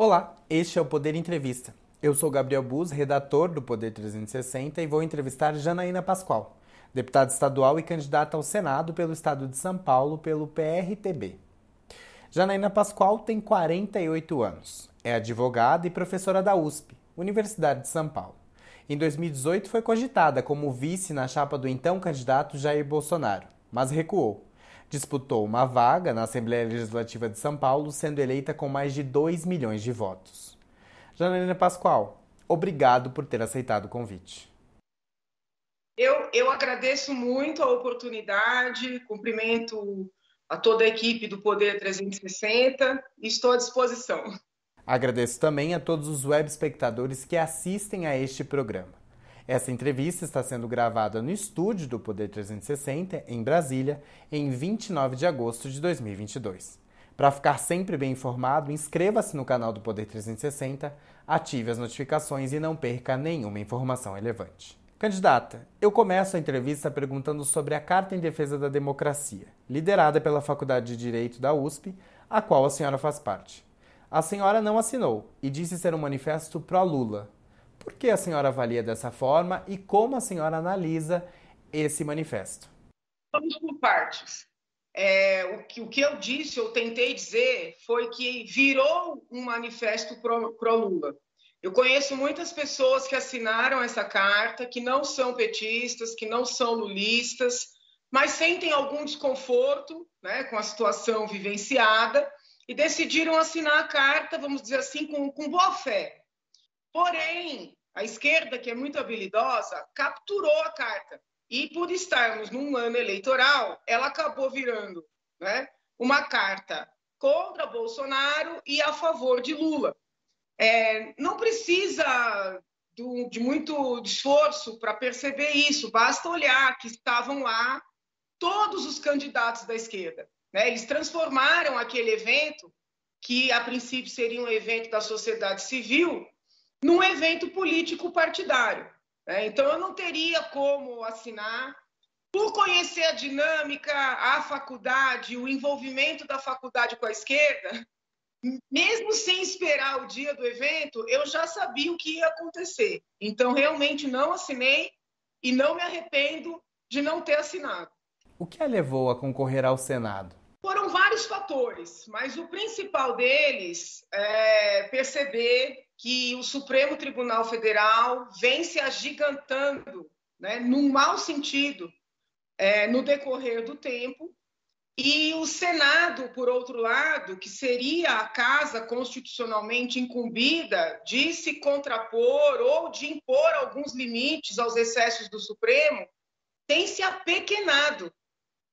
Olá, este é o Poder Entrevista. Eu sou Gabriel Bus, redator do Poder 360 e vou entrevistar Janaína Pascoal, deputada estadual e candidata ao Senado pelo estado de São Paulo pelo PRTB. Janaína Pascoal tem 48 anos, é advogada e professora da USP, Universidade de São Paulo. Em 2018 foi cogitada como vice na chapa do então candidato Jair Bolsonaro, mas recuou disputou uma vaga na Assembleia Legislativa de São Paulo, sendo eleita com mais de 2 milhões de votos. Janaína Pascoal, obrigado por ter aceitado o convite. Eu, eu agradeço muito a oportunidade, cumprimento a toda a equipe do Poder 360 e estou à disposição. Agradeço também a todos os web espectadores que assistem a este programa. Essa entrevista está sendo gravada no estúdio do Poder 360, em Brasília, em 29 de agosto de 2022. Para ficar sempre bem informado, inscreva-se no canal do Poder 360, ative as notificações e não perca nenhuma informação relevante. Candidata, eu começo a entrevista perguntando sobre a Carta em Defesa da Democracia, liderada pela Faculdade de Direito da USP, a qual a senhora faz parte. A senhora não assinou e disse ser um manifesto pró-Lula, por que a senhora avalia dessa forma e como a senhora analisa esse manifesto? Vamos por partes. É, o, que, o que eu disse, eu tentei dizer, foi que virou um manifesto pró-Lula. Eu conheço muitas pessoas que assinaram essa carta, que não são petistas, que não são lulistas, mas sentem algum desconforto né, com a situação vivenciada e decidiram assinar a carta, vamos dizer assim, com, com boa fé. Porém, a esquerda, que é muito habilidosa, capturou a carta. E por estarmos num ano eleitoral, ela acabou virando né, uma carta contra Bolsonaro e a favor de Lula. É, não precisa do, de muito esforço para perceber isso, basta olhar que estavam lá todos os candidatos da esquerda. Né? Eles transformaram aquele evento, que a princípio seria um evento da sociedade civil, num evento político partidário. Né? Então, eu não teria como assinar. Por conhecer a dinâmica, a faculdade, o envolvimento da faculdade com a esquerda, mesmo sem esperar o dia do evento, eu já sabia o que ia acontecer. Então, realmente não assinei e não me arrependo de não ter assinado. O que a levou a concorrer ao Senado? Foram vários fatores, mas o principal deles é perceber que o Supremo Tribunal Federal vem se agigantando, né, num mau sentido, é, no decorrer do tempo, e o Senado, por outro lado, que seria a casa constitucionalmente incumbida de se contrapor ou de impor alguns limites aos excessos do Supremo, tem se apequenado.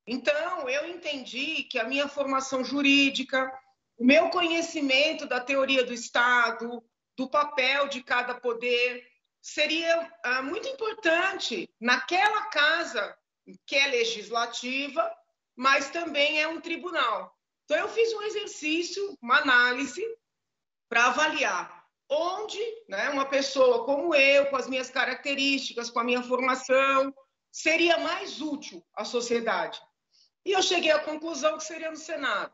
Então, eu entendi que a minha formação jurídica, o meu conhecimento da teoria do Estado, do papel de cada poder, seria ah, muito importante naquela casa que é legislativa, mas também é um tribunal. Então, eu fiz um exercício, uma análise, para avaliar onde né, uma pessoa como eu, com as minhas características, com a minha formação, seria mais útil à sociedade. E eu cheguei à conclusão que seria no Senado.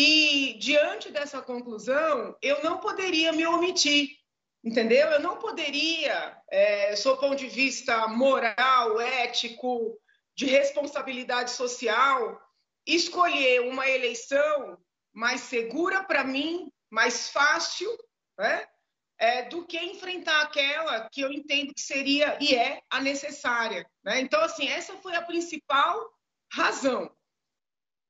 E, diante dessa conclusão, eu não poderia me omitir, entendeu? Eu não poderia, é, sob ponto de vista moral, ético, de responsabilidade social, escolher uma eleição mais segura para mim, mais fácil, né? É, do que enfrentar aquela que eu entendo que seria e é a necessária. Né? Então, assim, essa foi a principal razão.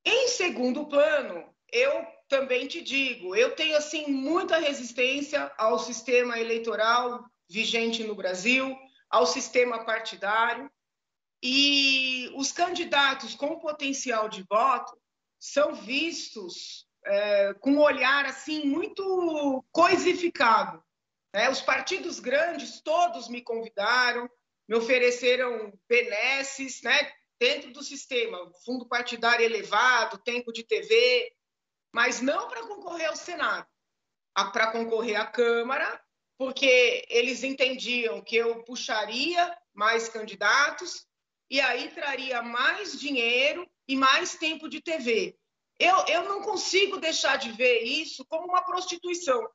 Em segundo plano, eu também te digo, eu tenho assim muita resistência ao sistema eleitoral vigente no Brasil, ao sistema partidário, e os candidatos com potencial de voto são vistos é, com um olhar assim muito coisificado. Né? Os partidos grandes todos me convidaram, me ofereceram benesses, né? dentro do sistema, fundo partidário elevado, tempo de TV, mas não para concorrer ao Senado, para concorrer à Câmara, porque eles entendiam que eu puxaria mais candidatos e aí traria mais dinheiro e mais tempo de TV. Eu, eu não consigo deixar de ver isso como uma prostituição.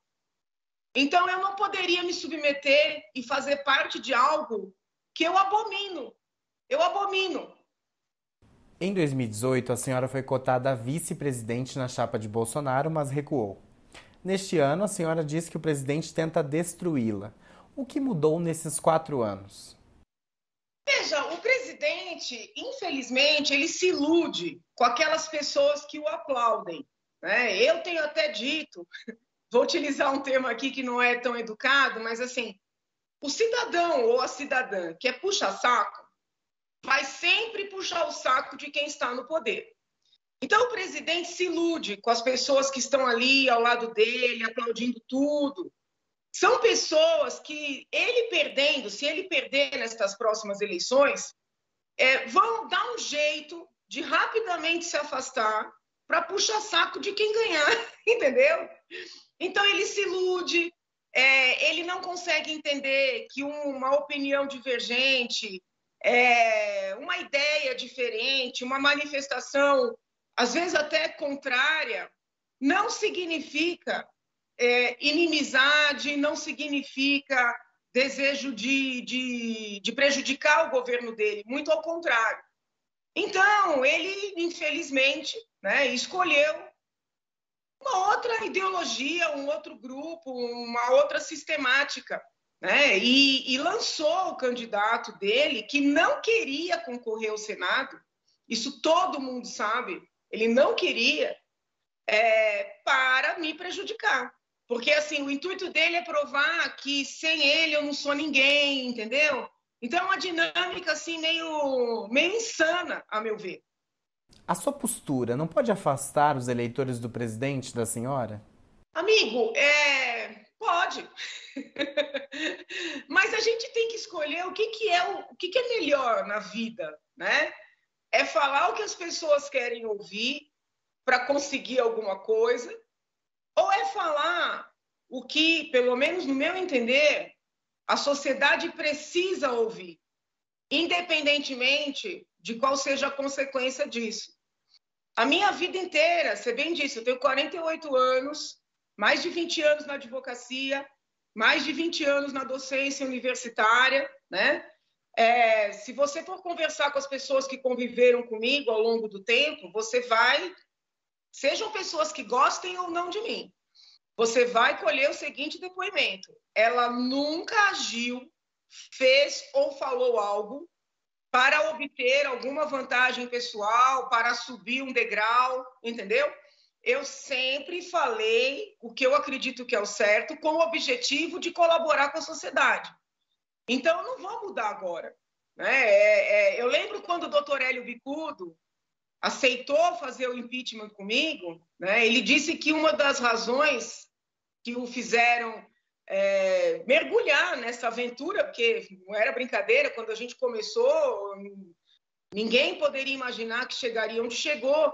Então, eu não poderia me submeter e fazer parte de algo que eu abomino. Eu abomino. Em 2018, a senhora foi cotada a vice-presidente na chapa de Bolsonaro, mas recuou. Neste ano, a senhora disse que o presidente tenta destruí-la. O que mudou nesses quatro anos? Veja, o presidente, infelizmente, ele se ilude com aquelas pessoas que o aplaudem. Né? Eu tenho até dito, vou utilizar um termo aqui que não é tão educado, mas assim, o cidadão ou a cidadã que é puxa-saco vai sempre puxar o saco de quem está no poder. Então, o presidente se ilude com as pessoas que estão ali ao lado dele, aplaudindo tudo. São pessoas que ele perdendo, se ele perder nestas próximas eleições, é, vão dar um jeito de rapidamente se afastar para puxar saco de quem ganhar, entendeu? Então ele se ilude, é, ele não consegue entender que uma opinião divergente, é, uma ideia diferente, uma manifestação, às vezes até contrária, não significa é, inimizade, não significa desejo de, de, de prejudicar o governo dele, muito ao contrário. Então, ele, infelizmente, né, escolheu uma outra ideologia, um outro grupo, uma outra sistemática, né? E, e, lançou o candidato dele que não queria concorrer ao Senado. Isso todo mundo sabe. Ele não queria é, para me prejudicar. Porque, assim, o intuito dele é provar que sem ele eu não sou ninguém, entendeu? Então, é uma dinâmica, assim, meio, meio insana, a meu ver. A sua postura não pode afastar os eleitores do presidente da senhora? Amigo, é... pode. Mas a gente tem que escolher o que, que é o, o que, que é melhor na vida, né? É falar o que as pessoas querem ouvir para conseguir alguma coisa ou é falar o que, pelo menos no meu entender, a sociedade precisa ouvir, independentemente de qual seja a consequência disso. A minha vida inteira, você bem disse, eu tenho 48 anos, mais de 20 anos na advocacia, mais de 20 anos na docência universitária, né? É, se você for conversar com as pessoas que conviveram comigo ao longo do tempo, você vai sejam pessoas que gostem ou não de mim, você vai colher o seguinte depoimento: ela nunca agiu, fez ou falou algo para obter alguma vantagem pessoal, para subir um degrau, entendeu? Eu sempre falei o que eu acredito que é o certo, com o objetivo de colaborar com a sociedade. Então, eu não vou mudar agora. Né? É, é, eu lembro quando o doutor Hélio Bicudo aceitou fazer o impeachment comigo, né? ele disse que uma das razões que o fizeram é, mergulhar nessa aventura, porque não era brincadeira, quando a gente começou, ninguém poderia imaginar que chegaria onde chegou.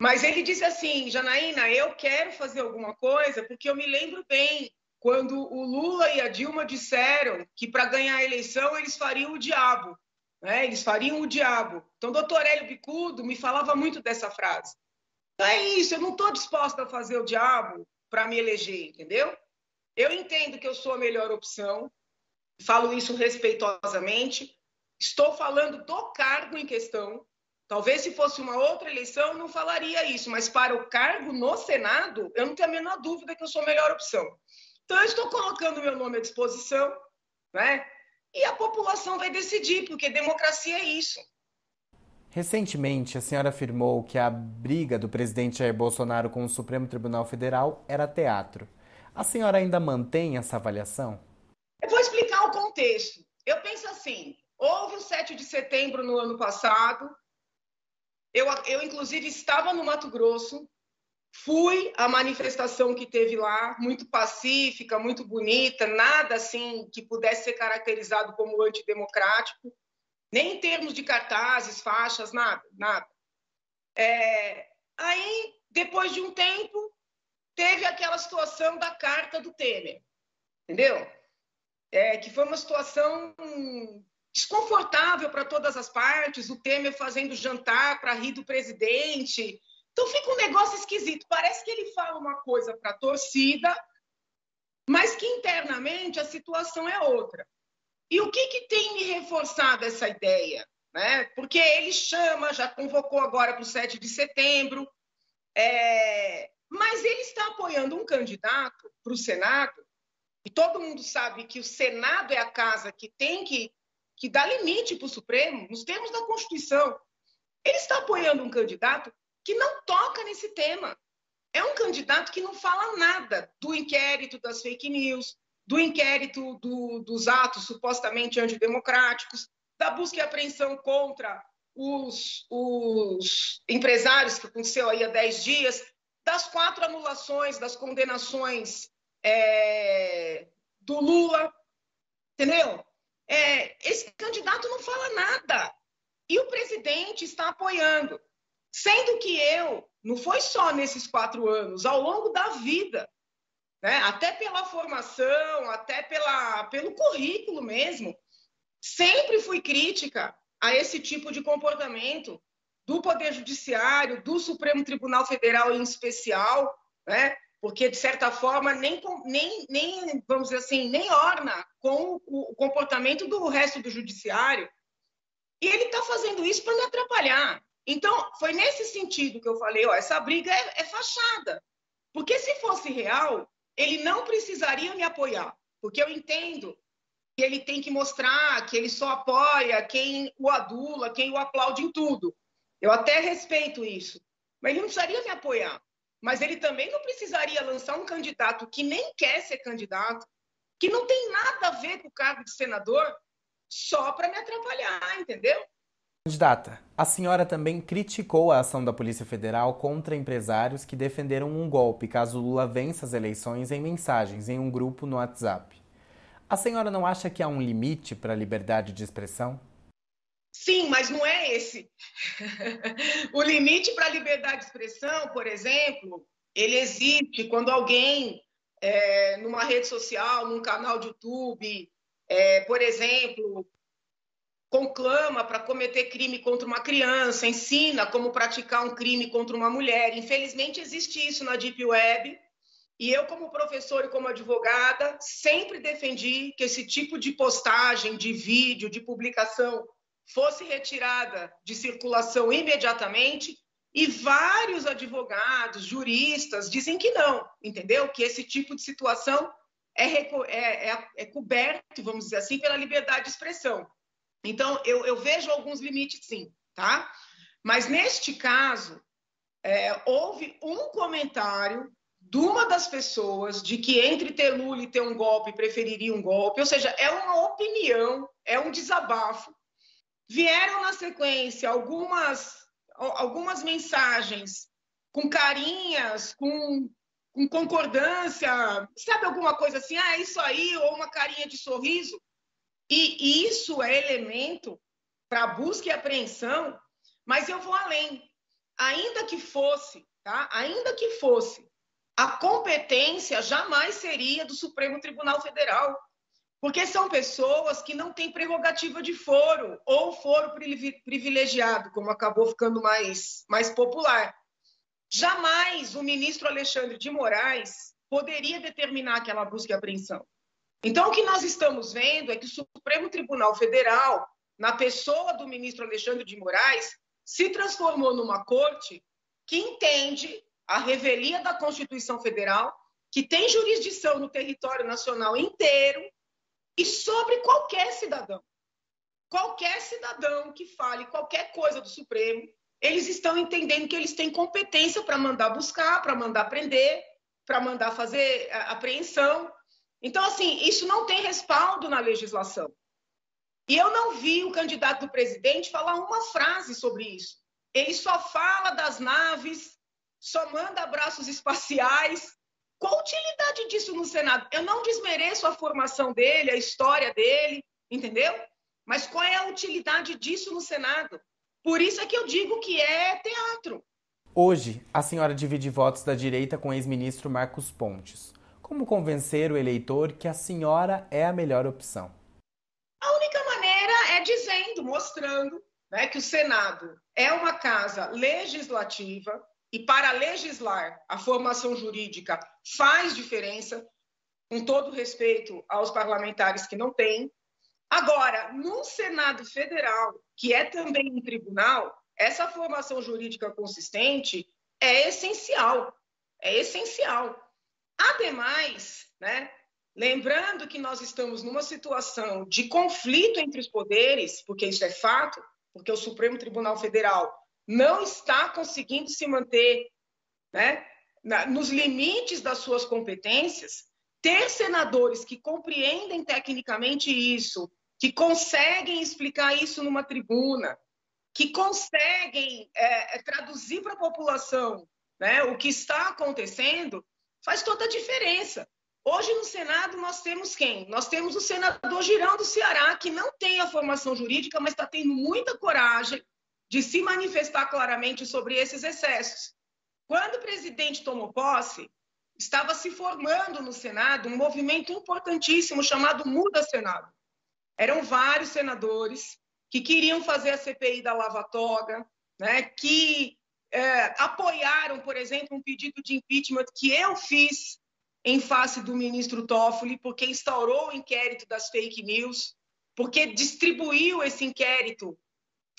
Mas ele disse assim, Janaína, eu quero fazer alguma coisa, porque eu me lembro bem quando o Lula e a Dilma disseram que para ganhar a eleição eles fariam o diabo. Né? Eles fariam o diabo. Então, doutor Hélio Bicudo me falava muito dessa frase. Então, é isso, eu não estou disposta a fazer o diabo para me eleger, entendeu? Eu entendo que eu sou a melhor opção, falo isso respeitosamente. Estou falando do cargo em questão. Talvez se fosse uma outra eleição, eu não falaria isso, mas para o cargo no Senado, eu não tenho a menor dúvida que eu sou a melhor opção. Então, eu estou colocando meu nome à disposição, né? e a população vai decidir, porque democracia é isso. Recentemente, a senhora afirmou que a briga do presidente Jair Bolsonaro com o Supremo Tribunal Federal era teatro. A senhora ainda mantém essa avaliação? Eu vou explicar o contexto. Eu penso assim: houve o 7 de setembro no ano passado. Eu, eu inclusive, estava no Mato Grosso, Fui à manifestação que teve lá, muito pacífica, muito bonita, nada assim que pudesse ser caracterizado como antidemocrático, nem em termos de cartazes, faixas, nada, nada. É, aí, depois de um tempo, teve aquela situação da carta do Temer, entendeu? É, que foi uma situação desconfortável para todas as partes, o Temer fazendo jantar para rir do presidente, então fica um negócio esquisito. Parece que ele fala uma coisa para a torcida, mas que internamente a situação é outra. E o que, que tem me reforçado essa ideia? Né? Porque ele chama, já convocou agora para o 7 de setembro, é... mas ele está apoiando um candidato para o Senado, e todo mundo sabe que o Senado é a casa que tem que, que dar limite para o Supremo, nos termos da Constituição. Ele está apoiando um candidato que não toca nesse tema. É um candidato que não fala nada do inquérito das fake news, do inquérito do, dos atos supostamente antidemocráticos, da busca e apreensão contra os, os empresários, que aconteceu aí há 10 dias, das quatro anulações das condenações é, do Lula, entendeu? É, esse candidato não fala nada. E o presidente está apoiando. Sendo que eu, não foi só nesses quatro anos, ao longo da vida, né? até pela formação, até pela, pelo currículo mesmo, sempre fui crítica a esse tipo de comportamento do Poder Judiciário, do Supremo Tribunal Federal em especial, né? Porque, de certa forma, nem, nem, nem, vamos dizer assim, nem orna com o comportamento do resto do Judiciário. E ele está fazendo isso para me atrapalhar. Então, foi nesse sentido que eu falei: ó, essa briga é, é fachada. Porque se fosse real, ele não precisaria me apoiar, porque eu entendo que ele tem que mostrar que ele só apoia quem o adula, quem o aplaude em tudo. Eu até respeito isso, mas ele não precisaria me apoiar. Mas ele também não precisaria lançar um candidato que nem quer ser candidato, que não tem nada a ver com o cargo de senador, só para me atrapalhar, entendeu? Candidata, a senhora também criticou a ação da Polícia Federal contra empresários que defenderam um golpe caso Lula vença as eleições em mensagens em um grupo no WhatsApp. A senhora não acha que há um limite para a liberdade de expressão? Sim, mas não é esse. o limite para a liberdade de expressão, por exemplo, ele existe quando alguém, é, numa rede social, num canal de YouTube, é, por exemplo, conclama para cometer crime contra uma criança, ensina como praticar um crime contra uma mulher. Infelizmente, existe isso na Deep Web. E eu, como professor e como advogada, sempre defendi que esse tipo de postagem, de vídeo, de publicação fosse retirada de circulação imediatamente. E vários advogados, juristas dizem que não, entendeu? Que esse tipo de situação é, é, é, é coberto, vamos dizer assim, pela liberdade de expressão. Então, eu, eu vejo alguns limites, sim, tá? Mas neste caso, é, houve um comentário de uma das pessoas de que entre ter Lula e ter um golpe, preferiria um golpe, ou seja, é uma opinião, é um desabafo. Vieram na sequência algumas, algumas mensagens com carinhas, com, com concordância, sabe alguma coisa assim, ah, é isso aí, ou uma carinha de sorriso. E isso é elemento para busca e apreensão, mas eu vou além. Ainda que fosse, tá? Ainda que fosse, a competência jamais seria do Supremo Tribunal Federal, porque são pessoas que não têm prerrogativa de foro ou foro privilegiado, como acabou ficando mais, mais popular. Jamais o ministro Alexandre de Moraes poderia determinar aquela busca e apreensão. Então, o que nós estamos vendo é que o Supremo Tribunal Federal, na pessoa do ministro Alexandre de Moraes, se transformou numa corte que entende a revelia da Constituição Federal, que tem jurisdição no território nacional inteiro e sobre qualquer cidadão. Qualquer cidadão que fale qualquer coisa do Supremo, eles estão entendendo que eles têm competência para mandar buscar, para mandar prender, para mandar fazer apreensão. Então, assim, isso não tem respaldo na legislação. E eu não vi o candidato do presidente falar uma frase sobre isso. Ele só fala das naves, só manda abraços espaciais. Qual a utilidade disso no Senado? Eu não desmereço a formação dele, a história dele, entendeu? Mas qual é a utilidade disso no Senado? Por isso é que eu digo que é teatro. Hoje, a senhora divide votos da direita com o ex-ministro Marcos Pontes. Como convencer o eleitor que a senhora é a melhor opção? A única maneira é dizendo, mostrando né, que o Senado é uma casa legislativa e para legislar a formação jurídica faz diferença. com todo respeito aos parlamentares que não têm. Agora, no Senado Federal, que é também um tribunal, essa formação jurídica consistente é essencial. É essencial. Ademais, né, lembrando que nós estamos numa situação de conflito entre os poderes, porque isso é fato, porque o Supremo Tribunal Federal não está conseguindo se manter né, nos limites das suas competências, ter senadores que compreendem tecnicamente isso, que conseguem explicar isso numa tribuna, que conseguem é, é traduzir para a população né, o que está acontecendo, faz toda a diferença. Hoje no Senado nós temos quem? Nós temos o senador Girão do Ceará, que não tem a formação jurídica, mas está tendo muita coragem de se manifestar claramente sobre esses excessos. Quando o presidente tomou posse, estava se formando no Senado um movimento importantíssimo chamado Muda Senado. Eram vários senadores que queriam fazer a CPI da Lava Toga, né, que é, apoiaram, por exemplo, um pedido de impeachment que eu fiz em face do ministro Toffoli, porque instaurou o inquérito das fake news, porque distribuiu esse inquérito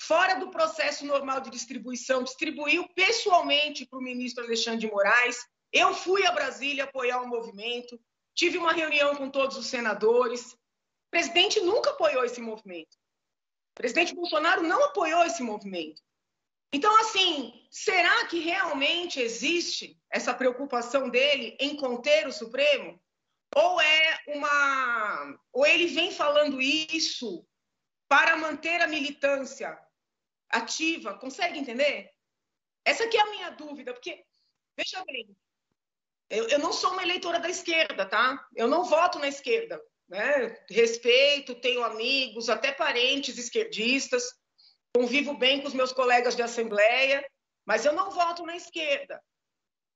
fora do processo normal de distribuição, distribuiu pessoalmente para o ministro Alexandre de Moraes. Eu fui a Brasília apoiar o movimento, tive uma reunião com todos os senadores. O presidente nunca apoiou esse movimento. O presidente Bolsonaro não apoiou esse movimento. Então, assim, será que realmente existe essa preocupação dele em conter o Supremo? Ou é uma. Ou ele vem falando isso para manter a militância ativa? Consegue entender? Essa aqui é a minha dúvida, porque, veja bem, eu, eu não sou uma eleitora da esquerda, tá? Eu não voto na esquerda. Né? Respeito, tenho amigos, até parentes esquerdistas convivo bem com os meus colegas de assembleia, mas eu não voto na esquerda.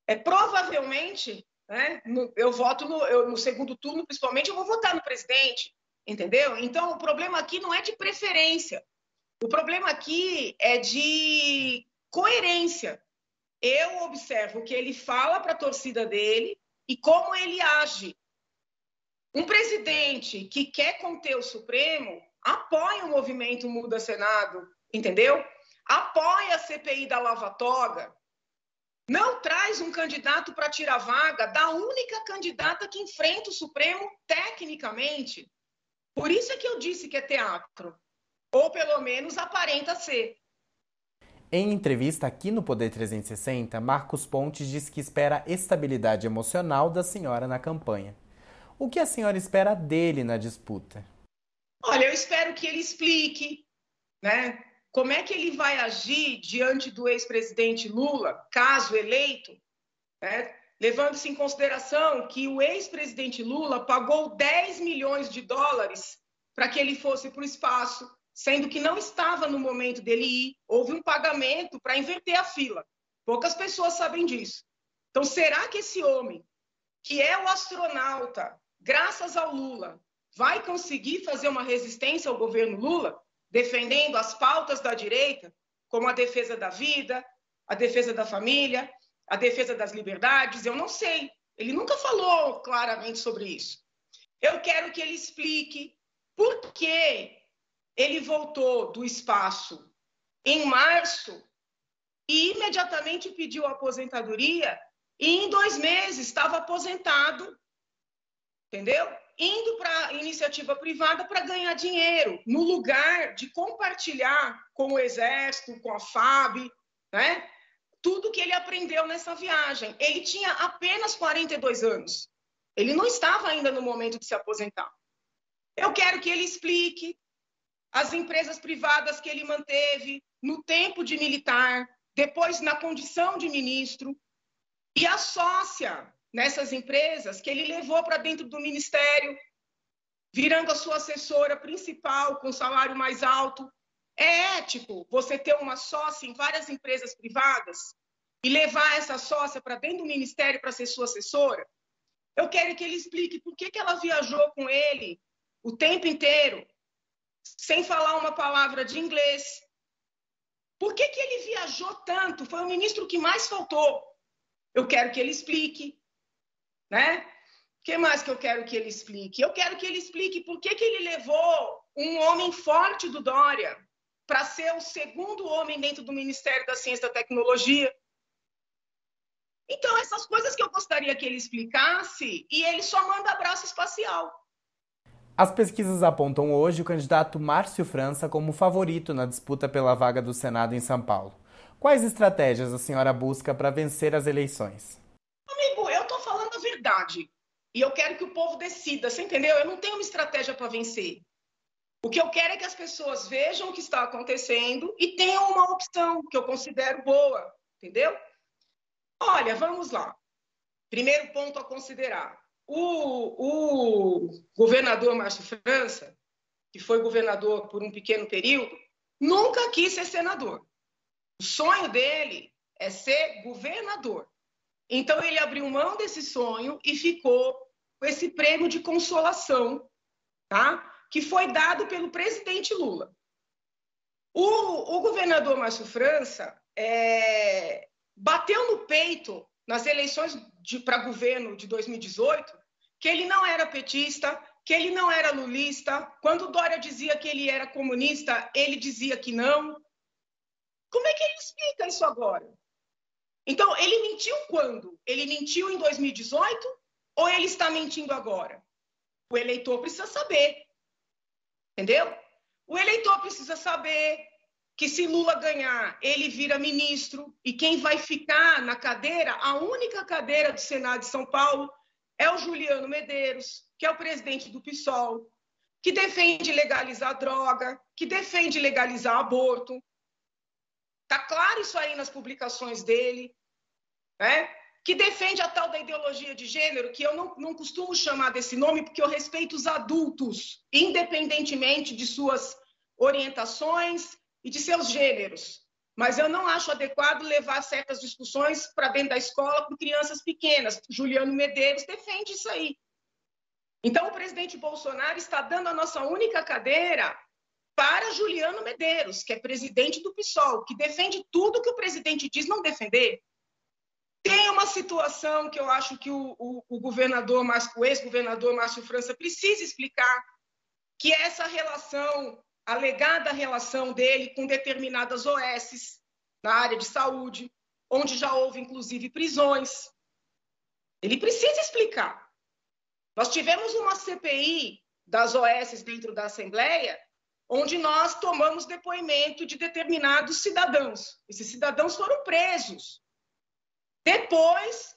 É provavelmente, né, no, eu voto no, eu, no segundo turno, principalmente, eu vou votar no presidente, entendeu? Então, o problema aqui não é de preferência. O problema aqui é de coerência. Eu observo o que ele fala para a torcida dele e como ele age. Um presidente que quer conter o Supremo apoia o movimento Muda Senado, entendeu? Apoia a CPI da Lava Toga, não traz um candidato para tirar vaga da única candidata que enfrenta o Supremo tecnicamente. Por isso é que eu disse que é teatro, ou pelo menos aparenta ser. Em entrevista aqui no Poder 360, Marcos Pontes diz que espera estabilidade emocional da senhora na campanha. O que a senhora espera dele na disputa? Olha, eu espero que ele explique, né? Como é que ele vai agir diante do ex-presidente Lula, caso eleito, né? levando-se em consideração que o ex-presidente Lula pagou 10 milhões de dólares para que ele fosse para o espaço, sendo que não estava no momento dele ir, houve um pagamento para inverter a fila. Poucas pessoas sabem disso. Então, será que esse homem, que é o astronauta, graças ao Lula, vai conseguir fazer uma resistência ao governo Lula? defendendo as pautas da direita, como a defesa da vida, a defesa da família, a defesa das liberdades, eu não sei. Ele nunca falou claramente sobre isso. Eu quero que ele explique por que ele voltou do espaço em março e imediatamente pediu aposentadoria e em dois meses estava aposentado, entendeu? indo para a iniciativa privada para ganhar dinheiro, no lugar de compartilhar com o Exército, com a FAB, né? tudo que ele aprendeu nessa viagem. Ele tinha apenas 42 anos. Ele não estava ainda no momento de se aposentar. Eu quero que ele explique as empresas privadas que ele manteve no tempo de militar, depois na condição de ministro, e a sócia nessas empresas que ele levou para dentro do ministério, virando a sua assessora principal com salário mais alto. É ético você ter uma sócia em várias empresas privadas e levar essa sócia para dentro do ministério para ser sua assessora? Eu quero que ele explique por que, que ela viajou com ele o tempo inteiro, sem falar uma palavra de inglês. Por que, que ele viajou tanto? Foi o ministro que mais faltou. Eu quero que ele explique né? que mais que eu quero que ele explique? Eu quero que ele explique por que, que ele levou um homem forte do Dória para ser o segundo homem dentro do Ministério da Ciência e da Tecnologia. Então, essas coisas que eu gostaria que ele explicasse, e ele só manda abraço espacial. As pesquisas apontam hoje o candidato Márcio França como favorito na disputa pela vaga do Senado em São Paulo. Quais estratégias a senhora busca para vencer as eleições? Amigo, eu estou falando a verdade. E eu quero que o povo decida, você entendeu? Eu não tenho uma estratégia para vencer. O que eu quero é que as pessoas vejam o que está acontecendo e tenham uma opção que eu considero boa, entendeu? Olha, vamos lá. Primeiro ponto a considerar. O, o governador Márcio França, que foi governador por um pequeno período, nunca quis ser senador. O sonho dele é ser governador. Então ele abriu mão desse sonho e ficou com esse prêmio de consolação, tá? que foi dado pelo presidente Lula. O, o governador Márcio França é, bateu no peito nas eleições para governo de 2018 que ele não era petista, que ele não era lulista. Quando Dória dizia que ele era comunista, ele dizia que não. Como é que ele explica isso agora? Então, ele mentiu quando? Ele mentiu em 2018 ou ele está mentindo agora? O eleitor precisa saber. Entendeu? O eleitor precisa saber que se Lula ganhar, ele vira ministro e quem vai ficar na cadeira, a única cadeira do Senado de São Paulo, é o Juliano Medeiros, que é o presidente do PSOL, que defende legalizar droga, que defende legalizar aborto. Tá claro isso aí nas publicações dele, né? que defende a tal da ideologia de gênero, que eu não, não costumo chamar desse nome, porque eu respeito os adultos, independentemente de suas orientações e de seus gêneros. Mas eu não acho adequado levar certas discussões para dentro da escola com crianças pequenas. Juliano Medeiros defende isso aí. Então, o presidente Bolsonaro está dando a nossa única cadeira para Juliano Medeiros, que é presidente do PSOL, que defende tudo que o presidente diz não defender. Tem uma situação que eu acho que o, o, o governador, o ex-governador Márcio França precisa explicar, que é essa relação, alegada relação dele com determinadas OSs na área de saúde, onde já houve, inclusive, prisões. Ele precisa explicar. Nós tivemos uma CPI das OSs dentro da Assembleia, onde nós tomamos depoimento de determinados cidadãos. Esses cidadãos foram presos depois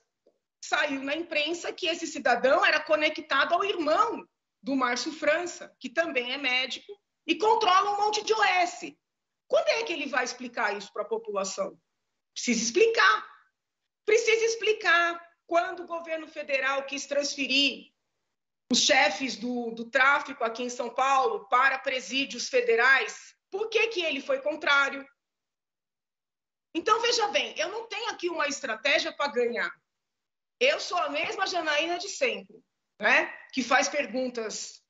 saiu na imprensa que esse cidadão era conectado ao irmão do Márcio França, que também é médico e controla um monte de OS. Quando é que ele vai explicar isso para a população? Precisa explicar. Precisa explicar quando o governo federal quis transferir os chefes do, do tráfico aqui em São Paulo para presídios federais. Por que, que ele foi contrário? Então, veja bem, eu não tenho aqui uma estratégia para ganhar. Eu sou a mesma Janaína de sempre, né? que faz perguntas,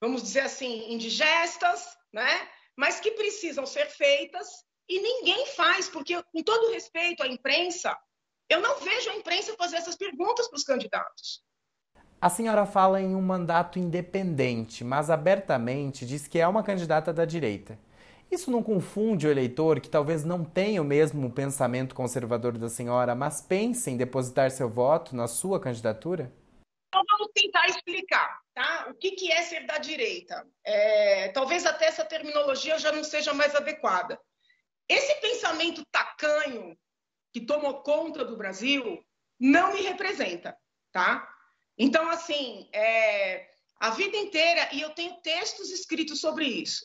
vamos dizer assim, indigestas, né? mas que precisam ser feitas e ninguém faz, porque, com todo respeito à imprensa, eu não vejo a imprensa fazer essas perguntas para os candidatos. A senhora fala em um mandato independente, mas abertamente diz que é uma candidata da direita. Isso não confunde o eleitor que talvez não tenha o mesmo pensamento conservador da senhora, mas pense em depositar seu voto na sua candidatura? Então vamos tentar explicar, tá? O que, que é ser da direita? É, talvez até essa terminologia já não seja mais adequada. Esse pensamento tacanho que tomou conta do Brasil não me representa, tá? Então, assim, é, a vida inteira, e eu tenho textos escritos sobre isso,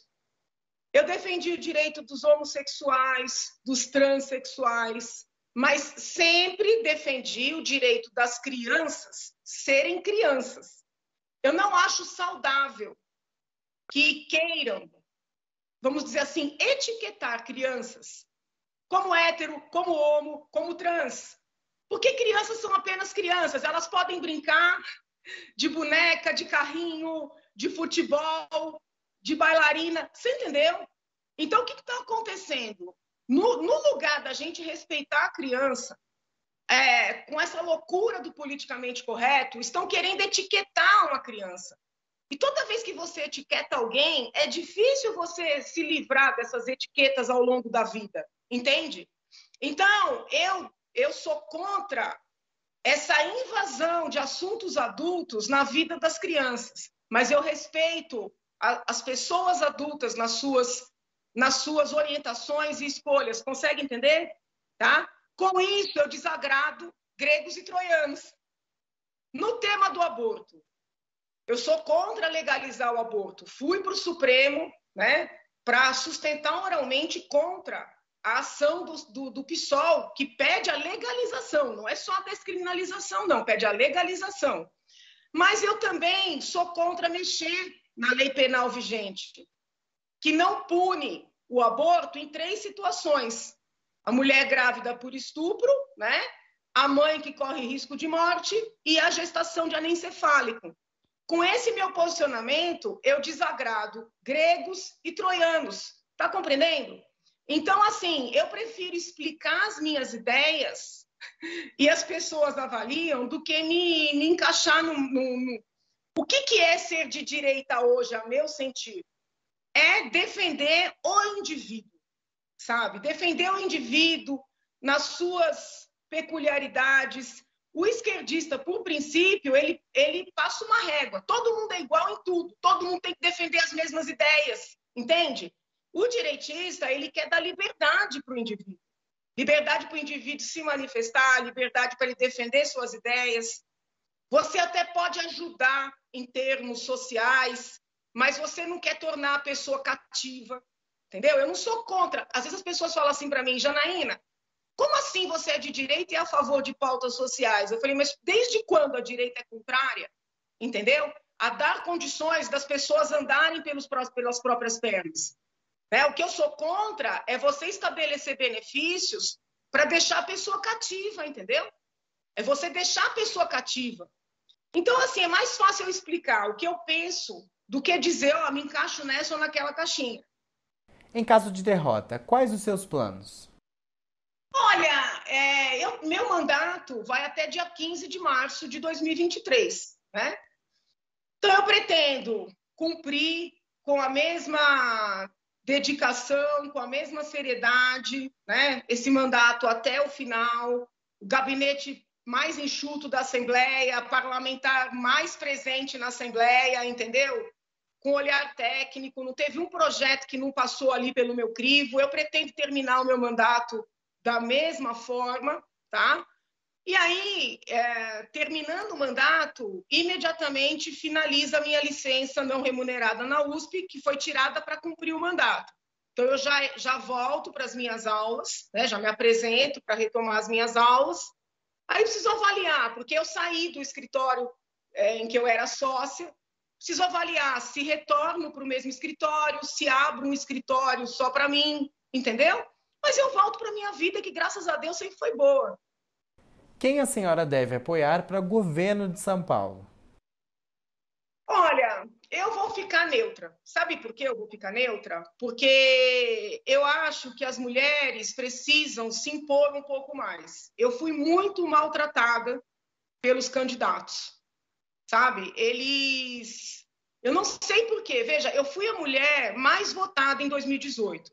eu defendi o direito dos homossexuais, dos transexuais, mas sempre defendi o direito das crianças serem crianças. Eu não acho saudável que queiram, vamos dizer assim, etiquetar crianças como hétero, como homo, como trans. Porque crianças são apenas crianças, elas podem brincar de boneca, de carrinho, de futebol, de bailarina, você entendeu? Então, o que está acontecendo? No, no lugar da gente respeitar a criança, é, com essa loucura do politicamente correto, estão querendo etiquetar uma criança. E toda vez que você etiqueta alguém, é difícil você se livrar dessas etiquetas ao longo da vida, entende? Então, eu, eu sou contra essa invasão de assuntos adultos na vida das crianças, mas eu respeito a, as pessoas adultas nas suas, nas suas orientações e escolhas. Consegue entender? Tá? Com isso, eu desagrado gregos e troianos. No tema do aborto, eu sou contra legalizar o aborto. Fui para o Supremo né, para sustentar oralmente contra a ação do, do, do PSOL, que pede a legalização, não é só a descriminalização, não, pede a legalização. Mas eu também sou contra mexer na lei penal vigente, que não pune o aborto em três situações: a mulher grávida por estupro, né? a mãe que corre risco de morte e a gestação de anencefálico. Com esse meu posicionamento, eu desagrado gregos e troianos. Tá compreendendo? Então, assim, eu prefiro explicar as minhas ideias e as pessoas avaliam do que me, me encaixar no, no, no, O que, que é ser de direita hoje, a meu sentido? É defender o indivíduo, sabe? Defender o indivíduo nas suas peculiaridades, o esquerdista, por princípio, ele, ele passa uma régua. Todo mundo é igual em tudo, todo mundo tem que defender as mesmas ideias, entende? O direitista, ele quer dar liberdade para o indivíduo. Liberdade para o indivíduo se manifestar, liberdade para ele defender suas ideias. Você até pode ajudar em termos sociais, mas você não quer tornar a pessoa cativa, entendeu? Eu não sou contra. Às vezes as pessoas falam assim para mim, Janaína, como assim você é de direita e é a favor de pautas sociais? Eu falei, mas desde quando a direita é contrária? Entendeu? A dar condições das pessoas andarem pelos, pelas próprias pernas. Né? O que eu sou contra é você estabelecer benefícios para deixar a pessoa cativa, entendeu? É você deixar a pessoa cativa. Então, assim, é mais fácil eu explicar o que eu penso do que dizer, ó, oh, me encaixo nessa ou naquela caixinha. Em caso de derrota, quais os seus planos? Olha, é, eu, meu mandato vai até dia 15 de março de 2023, né? Então, eu pretendo cumprir com a mesma dedicação, com a mesma seriedade, né? Esse mandato até o final, o gabinete mais enxuto da Assembleia, parlamentar mais presente na Assembleia, entendeu? Com olhar técnico, não teve um projeto que não passou ali pelo meu crivo. Eu pretendo terminar o meu mandato da mesma forma, tá? E aí, é, terminando o mandato, imediatamente finaliza a minha licença não remunerada na USP, que foi tirada para cumprir o mandato. Então, eu já, já volto para as minhas aulas, né? já me apresento para retomar as minhas aulas. Aí, preciso avaliar, porque eu saí do escritório é, em que eu era sócia, preciso avaliar se retorno para o mesmo escritório, se abro um escritório só para mim, entendeu? Mas eu volto para minha vida, que graças a Deus sempre foi boa. Quem a senhora deve apoiar para o governo de São Paulo? Olha, eu vou ficar neutra. Sabe por que eu vou ficar neutra? Porque eu acho que as mulheres precisam se impor um pouco mais. Eu fui muito maltratada pelos candidatos, sabe? Eles. Eu não sei por quê. Veja, eu fui a mulher mais votada em 2018.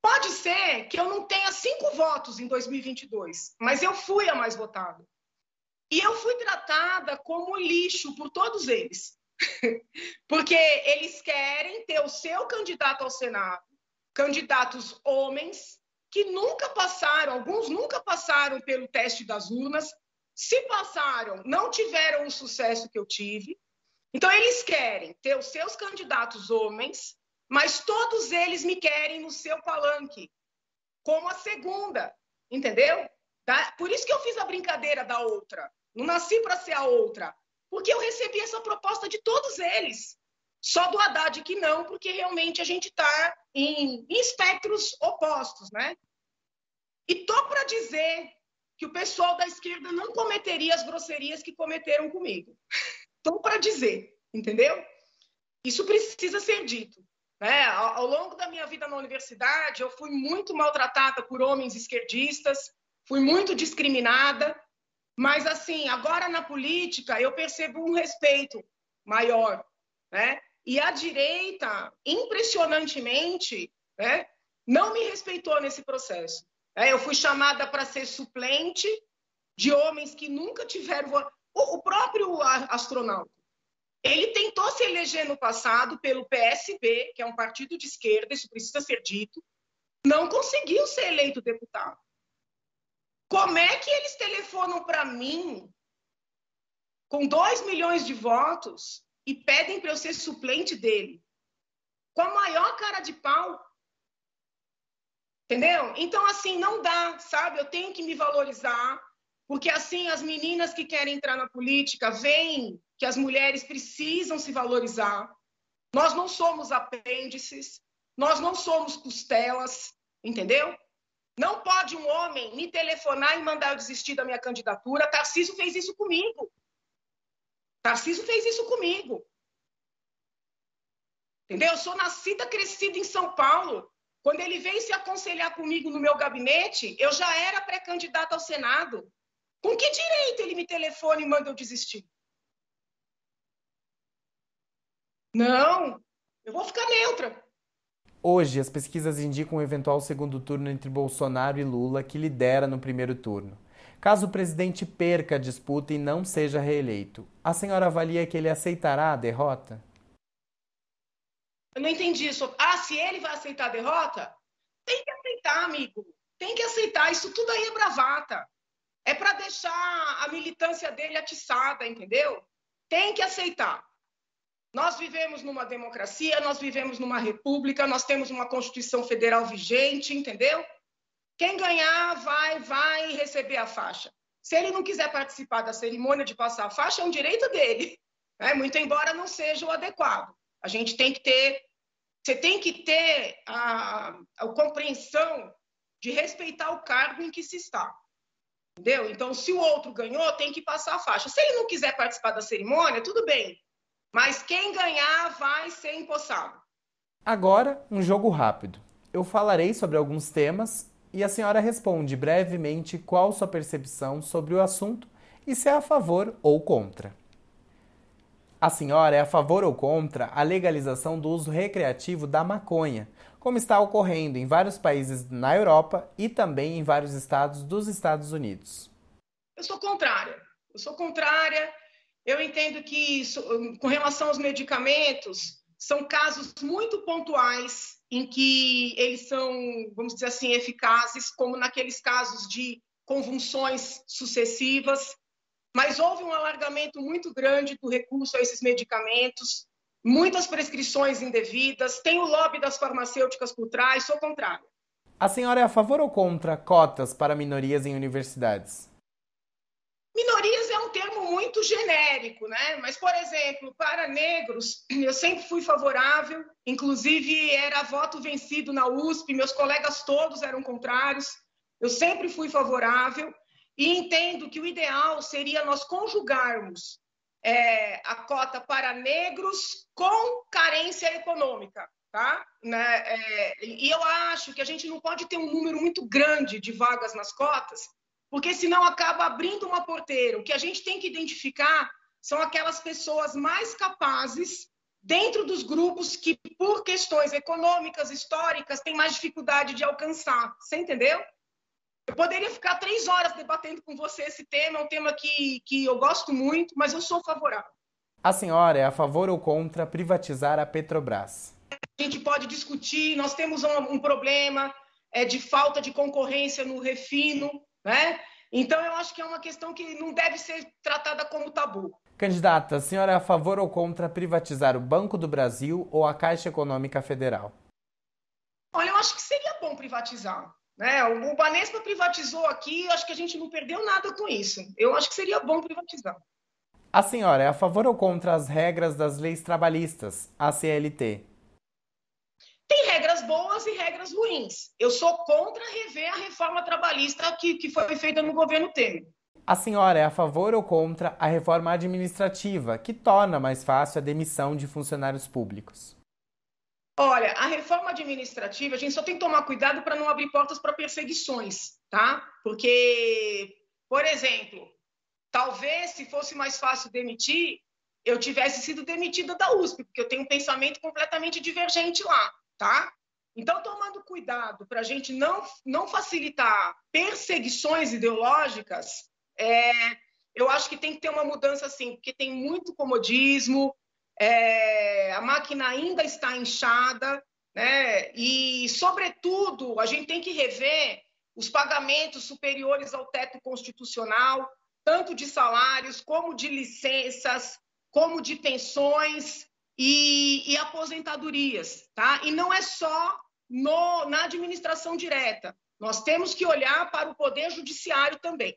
Pode ser que eu não tenha cinco votos em 2022, mas eu fui a mais votada. E eu fui tratada como lixo por todos eles. Porque eles querem ter o seu candidato ao Senado, candidatos homens, que nunca passaram, alguns nunca passaram pelo teste das urnas, se passaram, não tiveram o sucesso que eu tive. Então, eles querem ter os seus candidatos homens, mas todos eles me querem no seu palanque, como a segunda, entendeu? Por isso que eu fiz a brincadeira da outra. Não nasci para ser a outra, porque eu recebi essa proposta de todos eles. Só do Haddad que não, porque realmente a gente está em, em espectros opostos, né? E tô para dizer que o pessoal da esquerda não cometeria as grosserias que cometeram comigo. Tô para dizer, entendeu? Isso precisa ser dito. Né? Ao, ao longo da minha vida na universidade, eu fui muito maltratada por homens esquerdistas, fui muito discriminada, mas assim, agora na política eu percebo um respeito maior, né? E a direita, impressionantemente, né, não me respeitou nesse processo. É, eu fui chamada para ser suplente de homens que nunca tiveram. O próprio astronauta, ele tentou se eleger no passado pelo PSB, que é um partido de esquerda, isso precisa ser dito, não conseguiu ser eleito deputado. Como é que eles telefonam para mim com 2 milhões de votos e pedem para eu ser suplente dele? Com a maior cara de pau. Entendeu? Então, assim, não dá, sabe? Eu tenho que me valorizar, porque assim as meninas que querem entrar na política veem que as mulheres precisam se valorizar. Nós não somos apêndices, nós não somos costelas, entendeu? Não pode um homem me telefonar e mandar eu desistir da minha candidatura. Tarcísio fez isso comigo. Tarcísio fez isso comigo. Entendeu? Eu sou nascida, crescida em São Paulo. Quando ele veio se aconselhar comigo no meu gabinete, eu já era pré-candidata ao Senado. Com que direito ele me telefona e manda eu desistir? Não, eu vou ficar neutra. Hoje, as pesquisas indicam um eventual segundo turno entre Bolsonaro e Lula, que lidera no primeiro turno. Caso o presidente perca a disputa e não seja reeleito, a senhora avalia que ele aceitará a derrota? Eu não entendi isso. Ah, se ele vai aceitar a derrota? Tem que aceitar, amigo. Tem que aceitar. Isso tudo aí é bravata. É para deixar a militância dele atiçada, entendeu? Tem que aceitar. Nós vivemos numa democracia, nós vivemos numa república, nós temos uma Constituição Federal vigente, entendeu? Quem ganhar vai, vai receber a faixa. Se ele não quiser participar da cerimônia de passar a faixa, é um direito dele, né? muito embora não seja o adequado. A gente tem que ter, você tem que ter a, a compreensão de respeitar o cargo em que se está. Entendeu? Então, se o outro ganhou, tem que passar a faixa. Se ele não quiser participar da cerimônia, tudo bem. Mas quem ganhar vai ser empossado. Agora, um jogo rápido. Eu falarei sobre alguns temas e a senhora responde brevemente qual sua percepção sobre o assunto e se é a favor ou contra. A senhora é a favor ou contra a legalização do uso recreativo da maconha, como está ocorrendo em vários países na Europa e também em vários estados dos Estados Unidos? Eu sou contrária. Eu sou contrária eu entendo que, com relação aos medicamentos, são casos muito pontuais em que eles são, vamos dizer assim, eficazes, como naqueles casos de convulsões sucessivas, mas houve um alargamento muito grande do recurso a esses medicamentos, muitas prescrições indevidas, tem o lobby das farmacêuticas por trás, sou contrária. A senhora é a favor ou contra cotas para minorias em universidades? Minorias é um termo muito genérico, né? Mas, por exemplo, para negros, eu sempre fui favorável, inclusive era voto vencido na USP, meus colegas todos eram contrários, eu sempre fui favorável e entendo que o ideal seria nós conjugarmos é, a cota para negros com carência econômica. Tá? Né? É, e eu acho que a gente não pode ter um número muito grande de vagas nas cotas, porque senão acaba abrindo uma porteira. O que a gente tem que identificar são aquelas pessoas mais capazes dentro dos grupos que, por questões econômicas, históricas, têm mais dificuldade de alcançar. Você entendeu? Eu poderia ficar três horas debatendo com você esse tema, é um tema que, que eu gosto muito, mas eu sou favorável. A senhora é a favor ou contra privatizar a Petrobras? A gente pode discutir, nós temos um, um problema é, de falta de concorrência no refino, né? Então, eu acho que é uma questão que não deve ser tratada como tabu. Candidata, a senhora é a favor ou contra privatizar o Banco do Brasil ou a Caixa Econômica Federal? Olha, eu acho que seria bom privatizar. Né? O Banespa privatizou aqui, acho que a gente não perdeu nada com isso. Eu acho que seria bom privatizar. A senhora é a favor ou contra as regras das leis trabalhistas, a CLT? Tem regras boas e regras ruins. Eu sou contra rever a reforma trabalhista que, que foi feita no governo Temer. A senhora é a favor ou contra a reforma administrativa, que torna mais fácil a demissão de funcionários públicos? Olha, a reforma administrativa, a gente só tem que tomar cuidado para não abrir portas para perseguições. tá? Porque, por exemplo, talvez se fosse mais fácil demitir, eu tivesse sido demitida da USP, porque eu tenho um pensamento completamente divergente lá, tá? Então, tomando cuidado para a gente não, não facilitar perseguições ideológicas, é, eu acho que tem que ter uma mudança assim, porque tem muito comodismo, é, a máquina ainda está inchada, né? E, sobretudo, a gente tem que rever os pagamentos superiores ao teto constitucional, tanto de salários como de licenças, como de pensões e, e aposentadorias, tá? E não é só no, na administração direta. Nós temos que olhar para o poder judiciário também.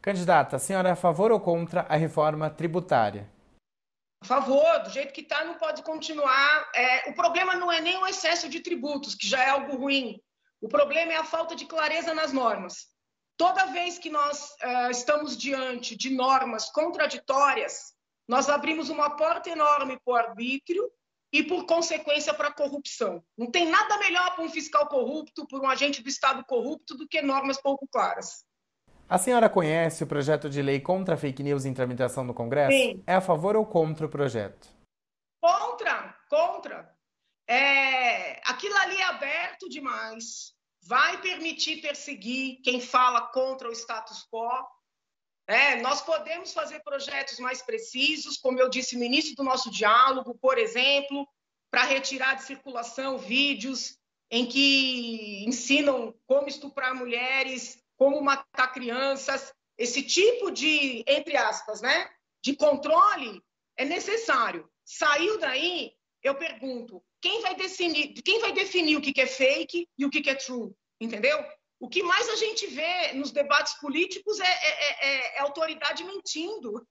Candidata, a senhora é a favor ou contra a reforma tributária? A favor, do jeito que está, não pode continuar. É, o problema não é nem o excesso de tributos, que já é algo ruim. O problema é a falta de clareza nas normas. Toda vez que nós uh, estamos diante de normas contraditórias, nós abrimos uma porta enorme para o arbítrio e, por consequência, para a corrupção. Não tem nada melhor para um fiscal corrupto, para um agente do Estado corrupto, do que normas pouco claras. A senhora conhece o projeto de lei contra fake news em tramitação no Congresso? Sim. É a favor ou contra o projeto? Contra, contra. É, aquilo ali é aberto demais. Vai permitir perseguir quem fala contra o status quo. É, nós podemos fazer projetos mais precisos, como eu disse no início do nosso diálogo, por exemplo, para retirar de circulação vídeos em que ensinam como estuprar mulheres, como matar crianças, esse tipo de, entre aspas, né, de controle é necessário. Saiu daí, eu pergunto, quem vai definir, quem vai definir o que é fake e o que é true, entendeu? O que mais a gente vê nos debates políticos é, é, é, é autoridade mentindo.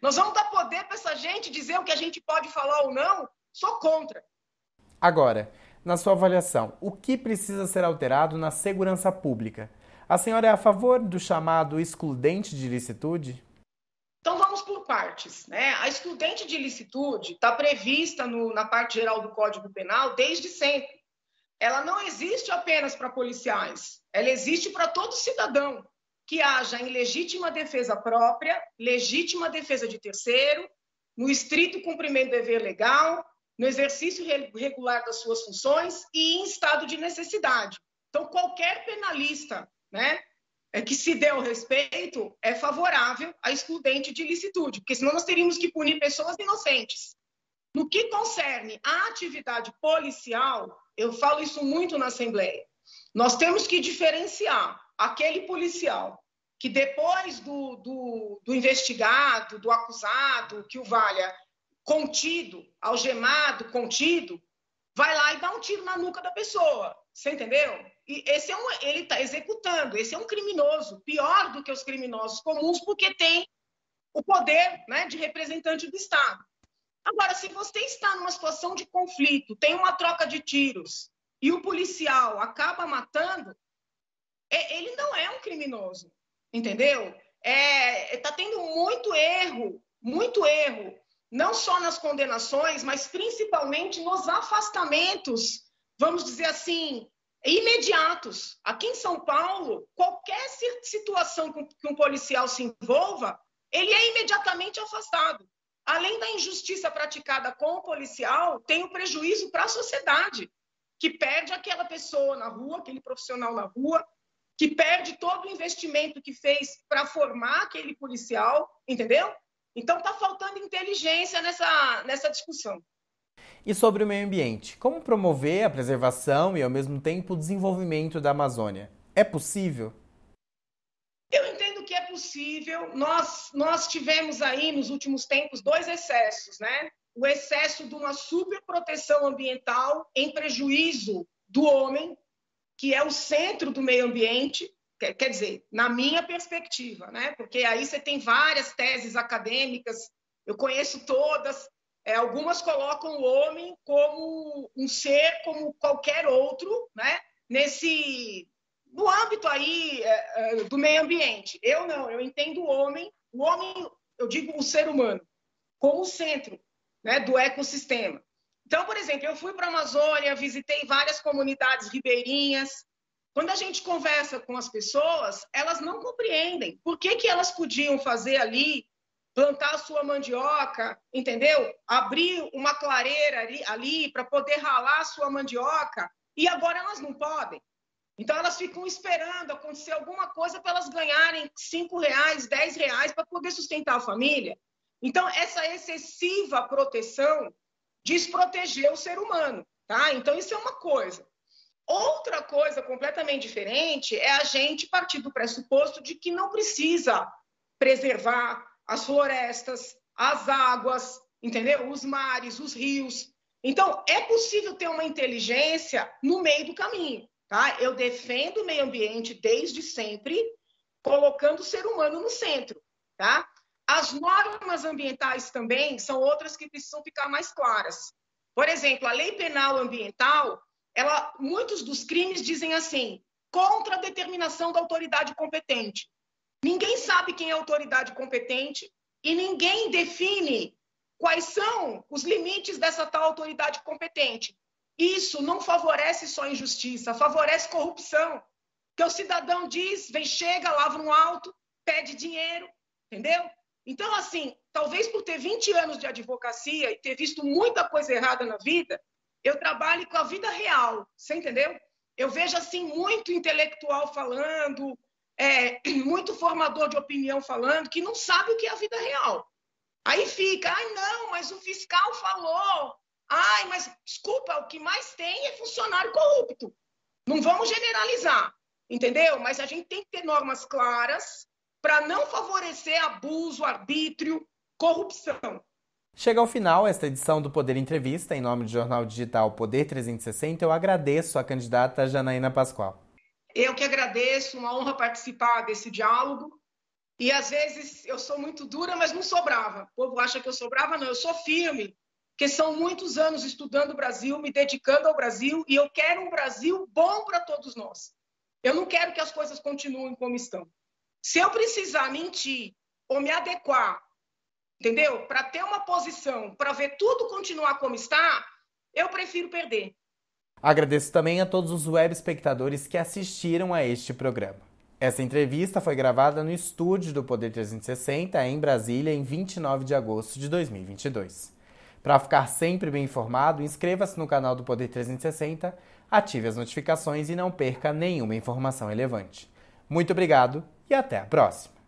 Nós vamos dar poder para essa gente dizer o que a gente pode falar ou não? Sou contra. Agora, na sua avaliação, o que precisa ser alterado na segurança pública? A senhora é a favor do chamado excludente de ilicitude? Então vamos por partes. Né? A excludente de ilicitude está prevista no, na parte geral do Código Penal desde sempre. Ela não existe apenas para policiais, ela existe para todo cidadão que haja em legítima defesa própria, legítima defesa de terceiro, no estrito cumprimento do dever legal, no exercício regular das suas funções e em estado de necessidade. Então, qualquer penalista né, é que se der o respeito, é favorável à excludente de ilicitude, porque senão nós teríamos que punir pessoas inocentes. No que concerne à atividade policial, eu falo isso muito na Assembleia, nós temos que diferenciar aquele policial que depois do, do, do investigado, do acusado, que o valha contido, algemado, contido, vai lá e dá um tiro na nuca da pessoa. Você entendeu? E esse é um, ele está executando. Esse é um criminoso, pior do que os criminosos comuns, porque tem o poder né, de representante do Estado. Agora, se você está numa situação de conflito, tem uma troca de tiros e o policial acaba matando, é, ele não é um criminoso, entendeu? Está é, tá tendo muito erro, muito erro, não só nas condenações, mas principalmente nos afastamentos, vamos dizer assim, imediatos. Aqui em São Paulo, qualquer situação que um policial se envolva, ele é imediatamente afastado. Além da injustiça praticada com o policial, tem o prejuízo para a sociedade, que perde aquela pessoa na rua, aquele profissional na rua, que perde todo o investimento que fez para formar aquele policial, entendeu? Então está faltando inteligência nessa, nessa discussão. E sobre o meio ambiente, como promover a preservação e, ao mesmo tempo, o desenvolvimento da Amazônia? É possível? Eu entendo que é possível. Nós, nós tivemos aí, nos últimos tempos, dois excessos, né? O excesso de uma superproteção ambiental em prejuízo do homem, que é o centro do meio ambiente, quer dizer, na minha perspectiva, né? Porque aí você tem várias teses acadêmicas, eu conheço todas, é, algumas colocam o homem como um ser como qualquer outro, né? Nesse no âmbito aí é, é, do meio ambiente. Eu não, eu entendo o homem, o homem, eu digo o ser humano, como o centro, né, do ecossistema. Então, por exemplo, eu fui para a Amazônia, visitei várias comunidades ribeirinhas, quando a gente conversa com as pessoas, elas não compreendem por que, que elas podiam fazer ali, plantar a sua mandioca, entendeu? Abrir uma clareira ali, ali para poder ralar a sua mandioca, e agora elas não podem. Então elas ficam esperando acontecer alguma coisa para elas ganharem cinco reais, dez reais para poder sustentar a família. Então essa excessiva proteção desprotegeu o ser humano, tá? Então isso é uma coisa. Outra coisa completamente diferente é a gente partir do pressuposto de que não precisa preservar as florestas, as águas, entendeu? Os mares, os rios. Então, é possível ter uma inteligência no meio do caminho, tá? Eu defendo o meio ambiente desde sempre, colocando o ser humano no centro, tá? As normas ambientais também são outras que precisam ficar mais claras. Por exemplo, a lei penal ambiental ela, muitos dos crimes dizem assim, contra a determinação da autoridade competente. Ninguém sabe quem é a autoridade competente e ninguém define quais são os limites dessa tal autoridade competente. Isso não favorece só injustiça, favorece corrupção. Que o cidadão diz, vem, chega, lava um alto, pede dinheiro, entendeu? Então, assim, talvez por ter 20 anos de advocacia e ter visto muita coisa errada na vida, eu trabalho com a vida real, você entendeu? Eu vejo assim muito intelectual falando, é, muito formador de opinião falando que não sabe o que é a vida real. Aí fica, ai não, mas o fiscal falou, ai, mas desculpa, o que mais tem é funcionário corrupto. Não vamos generalizar, entendeu? Mas a gente tem que ter normas claras para não favorecer abuso, arbítrio, corrupção. Chega ao final esta edição do Poder Entrevista. Em nome do jornal digital Poder 360, eu agradeço a candidata Janaína Pascoal. Eu que agradeço, uma honra participar desse diálogo. E às vezes eu sou muito dura, mas não sou brava. O povo acha que eu sou brava, não, eu sou firme, porque são muitos anos estudando o Brasil, me dedicando ao Brasil, e eu quero um Brasil bom para todos nós. Eu não quero que as coisas continuem como estão. Se eu precisar mentir ou me adequar entendeu? Para ter uma posição, para ver tudo continuar como está, eu prefiro perder. Agradeço também a todos os web espectadores que assistiram a este programa. Essa entrevista foi gravada no estúdio do Poder 360 em Brasília em 29 de agosto de 2022. Para ficar sempre bem informado, inscreva-se no canal do Poder 360, ative as notificações e não perca nenhuma informação relevante. Muito obrigado e até a próxima!